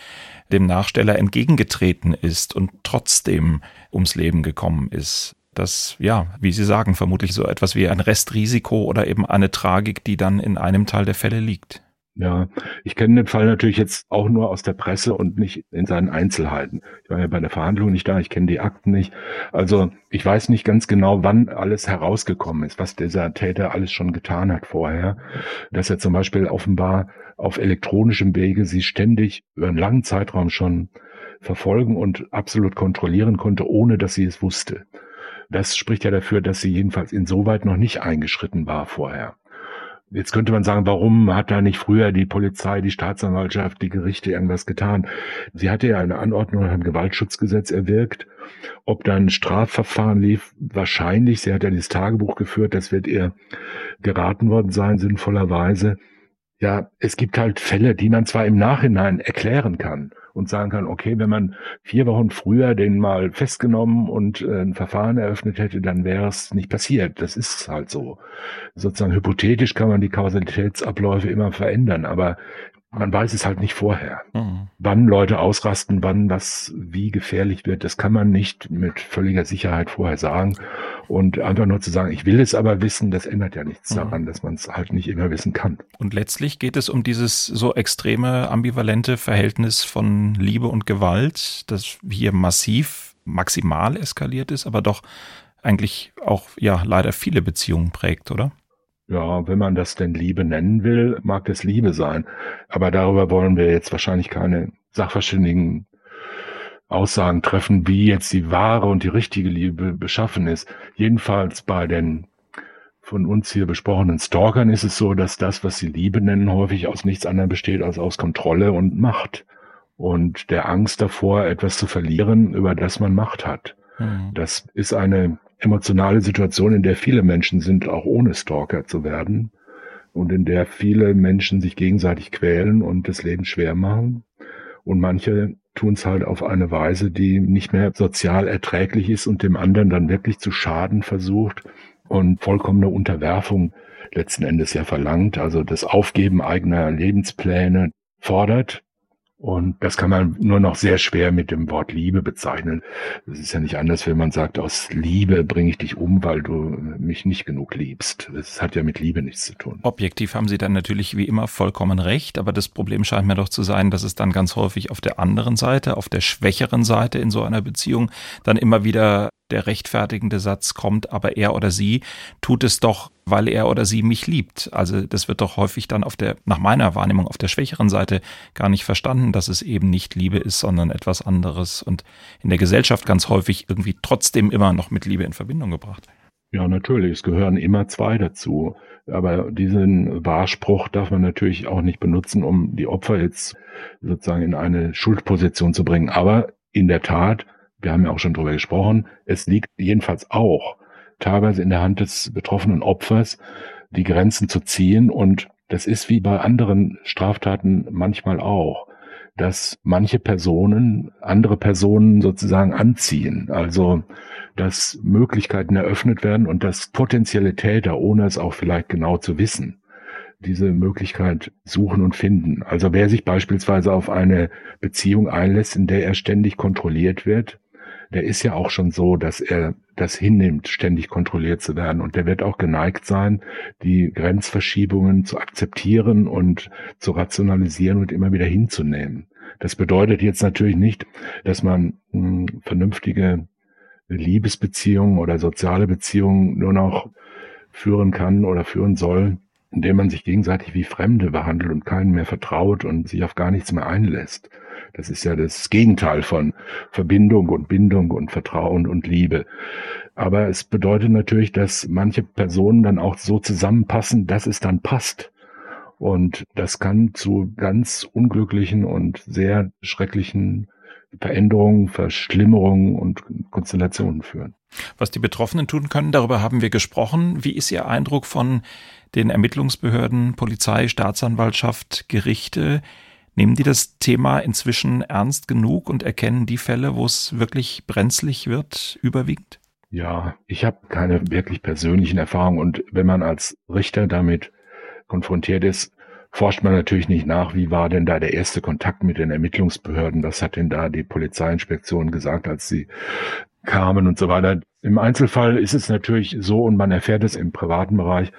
dem Nachsteller entgegengetreten ist und trotzdem ums Leben gekommen ist das, ja, wie Sie sagen, vermutlich so etwas wie ein Restrisiko oder eben eine Tragik, die dann in einem Teil der Fälle liegt. Ja, ich kenne den Fall natürlich jetzt auch nur aus der Presse und nicht in seinen Einzelheiten. Ich war ja bei der Verhandlung nicht da, ich kenne die Akten nicht. Also ich weiß nicht ganz genau, wann alles herausgekommen ist, was dieser Täter alles schon getan hat vorher. Dass er zum Beispiel offenbar auf elektronischem Wege sie ständig über einen langen Zeitraum schon verfolgen und absolut kontrollieren konnte, ohne dass sie es wusste. Das spricht ja dafür, dass sie jedenfalls insoweit noch nicht eingeschritten war vorher. Jetzt könnte man sagen, warum hat da nicht früher die Polizei, die Staatsanwaltschaft, die Gerichte irgendwas getan? Sie hatte ja eine Anordnung nach dem Gewaltschutzgesetz erwirkt. Ob dann Strafverfahren lief, wahrscheinlich. Sie hat ja dieses Tagebuch geführt, das wird ihr geraten worden sein, sinnvollerweise. Ja, es gibt halt Fälle, die man zwar im Nachhinein erklären kann und sagen kann, okay, wenn man vier Wochen früher den mal festgenommen und äh, ein Verfahren eröffnet hätte, dann wäre es nicht passiert. Das ist halt so. Sozusagen hypothetisch kann man die Kausalitätsabläufe immer verändern, aber man weiß es halt nicht vorher. Mhm. Wann Leute ausrasten, wann was wie gefährlich wird, das kann man nicht mit völliger Sicherheit vorher sagen. Und einfach nur zu sagen, ich will es aber wissen, das ändert ja nichts mhm. daran, dass man es halt nicht immer wissen kann. Und letztlich geht es um dieses so extreme, ambivalente Verhältnis von Liebe und Gewalt, das hier massiv, maximal eskaliert ist, aber doch eigentlich auch ja leider viele Beziehungen prägt, oder? Ja, wenn man das denn Liebe nennen will, mag es Liebe sein. Aber darüber wollen wir jetzt wahrscheinlich keine sachverständigen Aussagen treffen, wie jetzt die wahre und die richtige Liebe beschaffen ist. Jedenfalls bei den von uns hier besprochenen Stalkern ist es so, dass das, was sie Liebe nennen, häufig aus nichts anderem besteht als aus Kontrolle und Macht. Und der Angst davor, etwas zu verlieren, über das man Macht hat. Mhm. Das ist eine emotionale Situation, in der viele Menschen sind, auch ohne Stalker zu werden und in der viele Menschen sich gegenseitig quälen und das Leben schwer machen. Und manche tun es halt auf eine Weise, die nicht mehr sozial erträglich ist und dem anderen dann wirklich zu schaden versucht und vollkommene Unterwerfung letzten Endes ja verlangt, also das Aufgeben eigener Lebenspläne fordert und das kann man nur noch sehr schwer mit dem Wort Liebe bezeichnen. Es ist ja nicht anders, wenn man sagt, aus Liebe bringe ich dich um, weil du mich nicht genug liebst. Das hat ja mit Liebe nichts zu tun. Objektiv haben Sie dann natürlich wie immer vollkommen recht, aber das Problem scheint mir doch zu sein, dass es dann ganz häufig auf der anderen Seite, auf der schwächeren Seite in so einer Beziehung dann immer wieder der rechtfertigende Satz kommt, aber er oder sie tut es doch, weil er oder sie mich liebt. Also das wird doch häufig dann auf der, nach meiner Wahrnehmung, auf der schwächeren Seite gar nicht verstanden, dass es eben nicht Liebe ist, sondern etwas anderes und in der Gesellschaft ganz häufig irgendwie trotzdem immer noch mit Liebe in Verbindung gebracht. Ja, natürlich. Es gehören immer zwei dazu. Aber diesen Wahrspruch darf man natürlich auch nicht benutzen, um die Opfer jetzt sozusagen in eine Schuldposition zu bringen. Aber in der Tat wir haben ja auch schon drüber gesprochen, es liegt jedenfalls auch teilweise in der Hand des betroffenen Opfers, die Grenzen zu ziehen. Und das ist wie bei anderen Straftaten manchmal auch, dass manche Personen andere Personen sozusagen anziehen. Also, dass Möglichkeiten eröffnet werden und dass potenzielle Täter, ohne es auch vielleicht genau zu wissen, diese Möglichkeit suchen und finden. Also wer sich beispielsweise auf eine Beziehung einlässt, in der er ständig kontrolliert wird, der ist ja auch schon so, dass er das hinnimmt, ständig kontrolliert zu werden. Und der wird auch geneigt sein, die Grenzverschiebungen zu akzeptieren und zu rationalisieren und immer wieder hinzunehmen. Das bedeutet jetzt natürlich nicht, dass man mh, hm, vernünftige Liebesbeziehungen oder soziale Beziehungen nur noch führen kann oder führen soll, indem man sich gegenseitig wie Fremde behandelt und keinen mehr vertraut und sich auf gar nichts mehr einlässt. Das ist ja das Gegenteil von Verbindung und Bindung und Vertrauen und Liebe. Aber es bedeutet natürlich, dass manche Personen dann auch so zusammenpassen, dass es dann passt. Und das kann zu ganz unglücklichen und sehr schrecklichen Veränderungen, Verschlimmerungen und Konstellationen führen. Was die Betroffenen tun können, darüber haben wir gesprochen. Wie ist Ihr Eindruck von den Ermittlungsbehörden, Polizei, Staatsanwaltschaft, Gerichte? Nehmen die das Thema inzwischen ernst genug und erkennen die Fälle, wo es wirklich brenzlig wird, überwiegend? Ja, ich habe keine wirklich persönlichen Erfahrungen und wenn man als Richter damit konfrontiert ist, forscht man natürlich nicht nach, wie war denn da der erste Kontakt mit den Ermittlungsbehörden, was hat denn da die Polizeiinspektion gesagt, als sie kamen und so weiter. Im Einzelfall ist es natürlich so, und man erfährt es im privaten Bereich,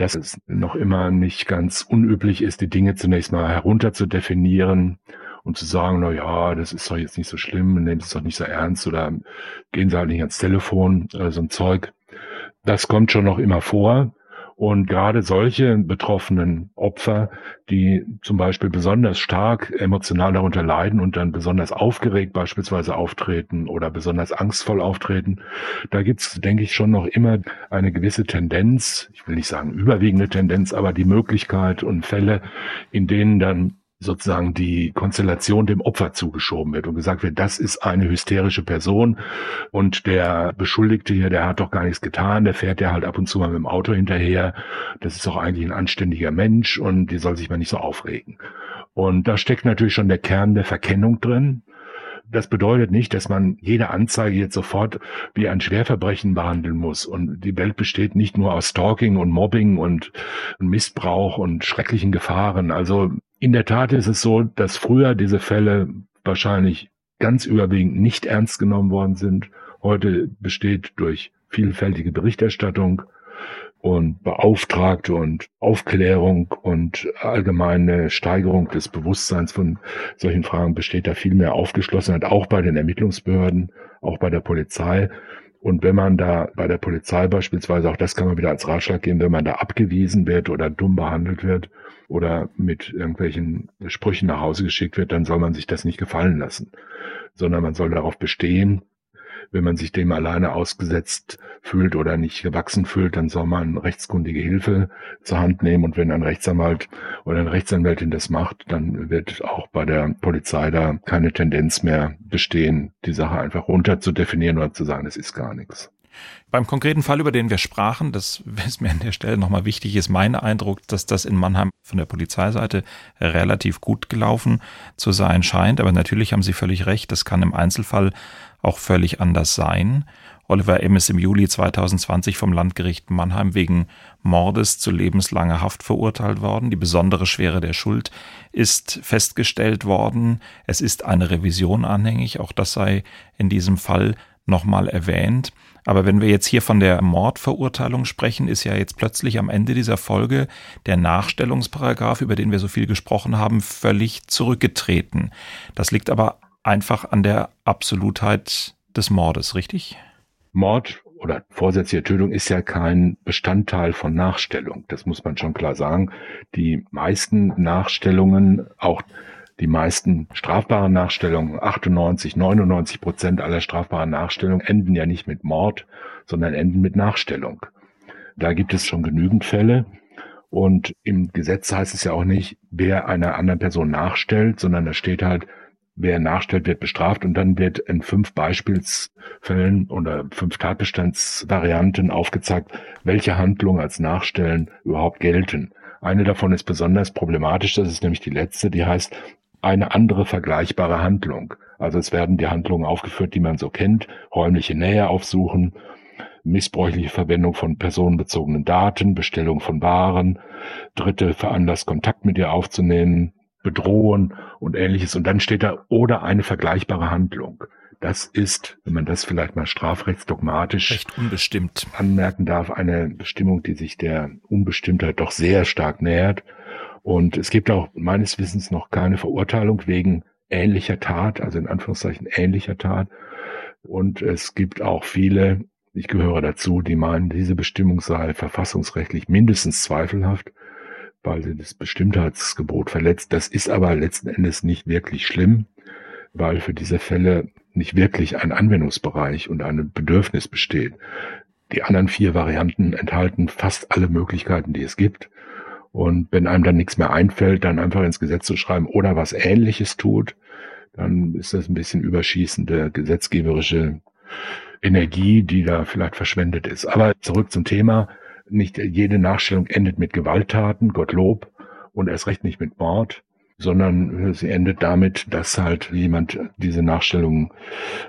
dass es noch immer nicht ganz unüblich ist, die Dinge zunächst mal herunter zu definieren und zu sagen, na ja, das ist doch jetzt nicht so schlimm, nehmt es doch nicht so ernst oder gehen Sie halt nicht ans Telefon, äh, so ein Zeug. Das kommt schon noch immer vor. Und gerade solche betroffenen Opfer, die zum Beispiel besonders stark emotional darunter leiden und dann besonders aufgeregt beispielsweise auftreten oder besonders angstvoll auftreten, da gibt's, denke ich, schon noch immer eine gewisse Tendenz, ich will nicht sagen überwiegende Tendenz, aber die Möglichkeit und Fälle, in denen dann sozusagen die Konstellation dem Opfer zugeschoben wird und gesagt wird, das ist eine hysterische Person und der Beschuldigte hier, der hat doch gar nichts getan, der fährt ja halt ab und zu mal mit dem Auto hinterher, das ist doch eigentlich ein anständiger Mensch und die soll sich mal nicht so aufregen. Und da steckt natürlich schon der Kern der Verkennung drin. Das bedeutet nicht, dass man jede Anzeige jetzt sofort wie ein Schwerverbrechen behandeln muss. Und die Welt besteht nicht nur aus Stalking und Mobbing und Missbrauch und schrecklichen Gefahren. Also in der Tat ist es so, dass früher diese Fälle wahrscheinlich ganz überwiegend nicht ernst genommen worden sind. Heute besteht durch vielfältige Berichterstattung und Beauftragte und Aufklärung und allgemeine Steigerung des Bewusstseins von solchen Fragen besteht da viel mehr Aufgeschlossenheit, auch bei den Ermittlungsbehörden, auch bei der Polizei. Und wenn man da bei der Polizei beispielsweise, auch das kann man wieder als Ratschlag geben, wenn man da abgewiesen wird oder dumm behandelt wird, oder mit irgendwelchen Sprüchen nach Hause geschickt wird, dann soll man sich das nicht gefallen lassen, sondern man soll darauf bestehen, wenn man sich dem alleine ausgesetzt fühlt oder nicht gewachsen fühlt, dann soll man rechtskundige Hilfe zur Hand nehmen. Und wenn ein Rechtsanwalt oder eine Rechtsanwältin das macht, dann wird auch bei der Polizei da keine Tendenz mehr bestehen, die Sache einfach runter zu definieren oder zu sagen, es ist gar nichts. Beim konkreten Fall, über den wir sprachen, das ist mir an der Stelle nochmal wichtig, ist mein Eindruck, dass das in Mannheim von der Polizeiseite relativ gut gelaufen zu sein scheint. Aber natürlich haben Sie völlig recht, das kann im Einzelfall auch völlig anders sein. Oliver M. ist im Juli 2020 vom Landgericht Mannheim wegen Mordes zu lebenslanger Haft verurteilt worden. Die besondere Schwere der Schuld ist festgestellt worden. Es ist eine Revision anhängig. Auch das sei in diesem Fall nochmal erwähnt. Aber wenn wir jetzt hier von der Mordverurteilung sprechen, ist ja jetzt plötzlich am Ende dieser Folge der Nachstellungsparagraf, über den wir so viel gesprochen haben, völlig zurückgetreten. Das liegt aber einfach an der Absolutheit des Mordes, richtig? Mord oder vorsätzliche Tötung ist ja kein Bestandteil von Nachstellung. Das muss man schon klar sagen. Die meisten Nachstellungen, auch die meisten strafbaren Nachstellungen, 98, 99 Prozent aller strafbaren Nachstellungen enden ja nicht mit Mord, sondern enden mit Nachstellung. Da gibt es schon genügend Fälle. Und im Gesetz heißt es ja auch nicht, wer einer anderen Person nachstellt, sondern da steht halt, wer nachstellt, wird bestraft und dann wird in fünf Beispielsfällen oder fünf Tatbestandsvarianten aufgezeigt, welche Handlungen als Nachstellen überhaupt gelten. Eine davon ist besonders problematisch, das ist nämlich die letzte, die heißt, eine andere vergleichbare Handlung. Also es werden die Handlungen aufgeführt, die man so kennt, räumliche Nähe aufsuchen, missbräuchliche Verwendung von personenbezogenen Daten, Bestellung von Waren, Dritte veranlasst, Kontakt mit ihr aufzunehmen, bedrohen und ähnliches. Und dann steht da oder eine vergleichbare Handlung. Das ist, wenn man das vielleicht mal strafrechtsdogmatisch Recht unbestimmt. anmerken darf, eine Bestimmung, die sich der Unbestimmtheit doch sehr stark nähert. Und es gibt auch meines Wissens noch keine Verurteilung wegen ähnlicher Tat, also in Anführungszeichen ähnlicher Tat. Und es gibt auch viele, ich gehöre dazu, die meinen, diese Bestimmung sei verfassungsrechtlich mindestens zweifelhaft. weil sie das Bestimmtheitsgebot verletzt. Das ist aber letzten Endes nicht wirklich schlimm, weil für diese Fälle nicht wirklich ein Anwendungsbereich und ein Bedürfnis besteht. Die anderen vier Varianten enthalten fast alle Möglichkeiten, die es gibt. Und wenn einem dann nichts mehr einfällt, dann einfach ins Gesetz zu schreiben oder was Ähnliches tut, dann ist das ein bisschen überschießende gesetzgeberische Energie, die da vielleicht verschwendet ist. Aber zurück zum Thema. Nicht jede Nachstellung endet mit Gewalttaten, Gottlob, und erst recht nicht mit Mord, sondern sie endet damit, dass halt jemand diese Nachstellung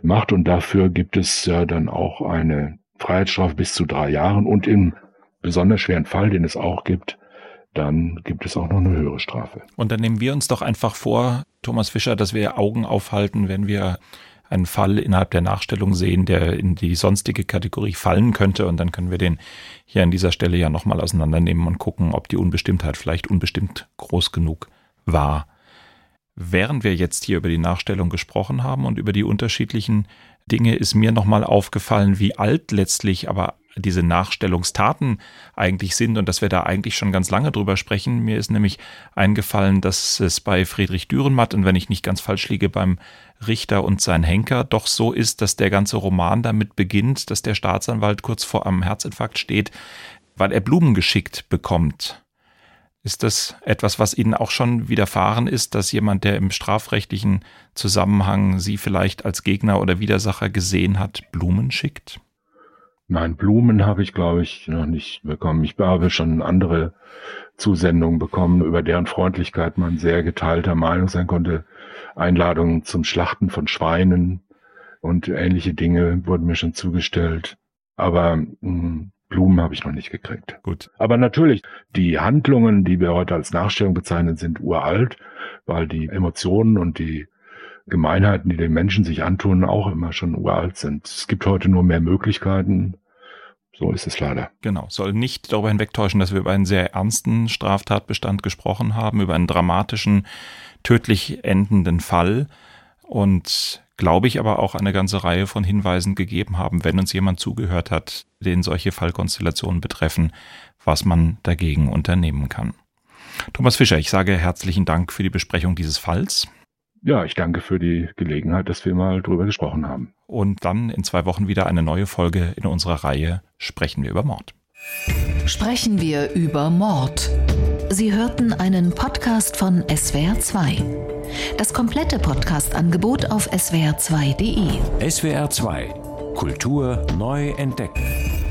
macht und dafür gibt es ja dann auch eine Freiheitsstrafe bis zu drei Jahren und im besonders schweren Fall, den es auch gibt, dann gibt es auch noch eine höhere Strafe. Und dann nehmen wir uns doch einfach vor, Thomas Fischer, dass wir Augen aufhalten, wenn wir einen Fall innerhalb der Nachstellung sehen, der in die sonstige Kategorie fallen könnte. Und dann können wir den hier an dieser Stelle ja nochmal auseinandernehmen und gucken, ob die Unbestimmtheit vielleicht unbestimmt groß genug war. Während wir jetzt hier über die Nachstellung gesprochen haben und über die unterschiedlichen Dinge, ist mir nochmal aufgefallen, wie alt letztlich aber diese Nachstellungstaten eigentlich sind und dass wir da eigentlich schon ganz lange drüber sprechen. Mir ist nämlich eingefallen, dass es bei Friedrich Dürrenmatt und wenn ich nicht ganz falsch liege, beim Richter und sein Henker doch so ist, dass der ganze Roman damit beginnt, dass der Staatsanwalt kurz vor einem Herzinfarkt steht, weil er Blumen geschickt bekommt. Ist das etwas, was Ihnen auch schon widerfahren ist, dass jemand, der im strafrechtlichen Zusammenhang Sie vielleicht als Gegner oder Widersacher gesehen hat, Blumen schickt? Nein, Blumen habe ich, glaube ich, noch nicht bekommen. Ich habe schon andere Zusendungen bekommen, über deren Freundlichkeit man sehr geteilter Meinung sein konnte. Einladungen zum Schlachten von Schweinen und ähnliche Dinge wurden mir schon zugestellt. Aber mh, hm, Blumen habe ich noch nicht gekriegt. Gut. Aber natürlich, die Handlungen, die wir heute als Nachstellung bezeichnen, sind uralt, weil die Emotionen und die Gemeinheiten, die den Menschen sich antun, auch immer schon uralt sind. Es gibt heute nur mehr Möglichkeiten, so ist es leider. Genau. Soll nicht darüber hinwegtäuschen, dass wir über einen sehr ernsten Straftatbestand gesprochen haben, über einen dramatischen, tödlich endenden Fall und glaube ich aber auch eine ganze Reihe von Hinweisen gegeben haben, wenn uns jemand zugehört hat, den solche Fallkonstellationen betreffen, was man dagegen unternehmen kann. Thomas Fischer, ich sage herzlichen Dank für die Besprechung dieses Falls. Ja, ich danke für die Gelegenheit, dass wir mal drüber gesprochen haben. Und dann in zwei Wochen wieder eine neue Folge in unserer Reihe Sprechen wir über Mord. Sprechen wir über Mord. Sie hörten einen Podcast von SWR2. Das komplette Podcast-Angebot auf swr2.de. SWR2 Kultur neu entdecken.